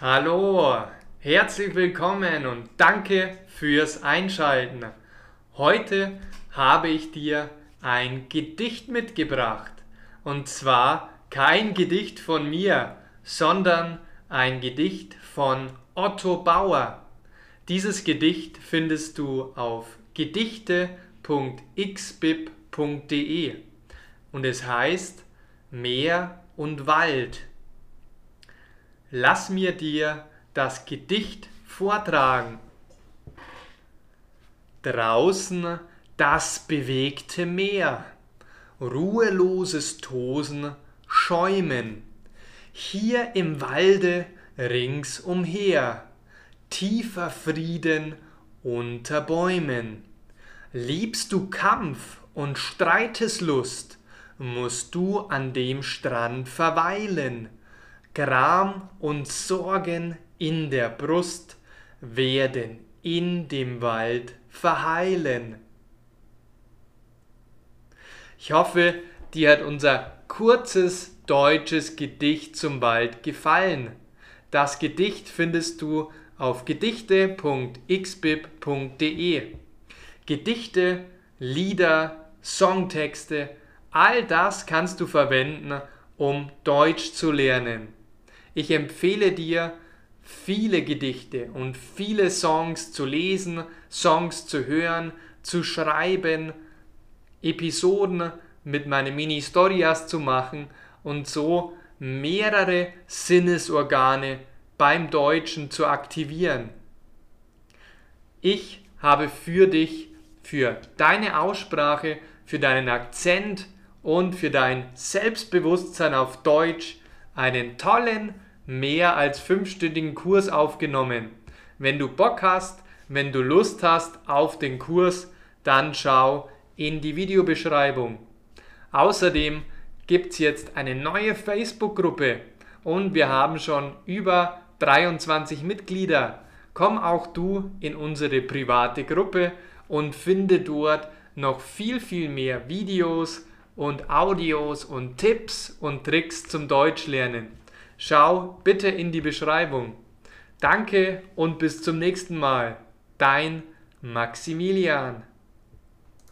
Hallo, herzlich willkommen und danke fürs Einschalten. Heute habe ich dir ein Gedicht mitgebracht. Und zwar kein Gedicht von mir, sondern ein Gedicht von Otto Bauer. Dieses Gedicht findest du auf gedichte.xbib.de und es heißt Meer und Wald. Lass mir dir das Gedicht vortragen. Draußen das bewegte Meer, ruheloses Tosen, Schäumen, hier im Walde ringsumher, tiefer Frieden unter Bäumen. Liebst du Kampf und Streiteslust, musst du an dem Strand verweilen. Gram und Sorgen in der Brust werden in dem Wald verheilen. Ich hoffe, dir hat unser kurzes deutsches Gedicht zum Wald gefallen. Das Gedicht findest du auf gedichte.xbib.de. Gedichte, Lieder, Songtexte, all das kannst du verwenden, um Deutsch zu lernen. Ich empfehle dir, viele Gedichte und viele Songs zu lesen, Songs zu hören, zu schreiben, Episoden mit meinen Mini-Storias zu machen und so mehrere Sinnesorgane beim Deutschen zu aktivieren. Ich habe für dich, für deine Aussprache, für deinen Akzent und für dein Selbstbewusstsein auf Deutsch einen tollen, mehr als fünfstündigen Kurs aufgenommen. Wenn du Bock hast, wenn du Lust hast auf den Kurs, dann schau in die Videobeschreibung. Außerdem gibt es jetzt eine neue Facebook-Gruppe und wir haben schon über 23 Mitglieder. Komm auch du in unsere private Gruppe und finde dort noch viel, viel mehr Videos und Audios und Tipps und Tricks zum Deutschlernen. Schau bitte in die Beschreibung. Danke und bis zum nächsten Mal. Dein Maximilian.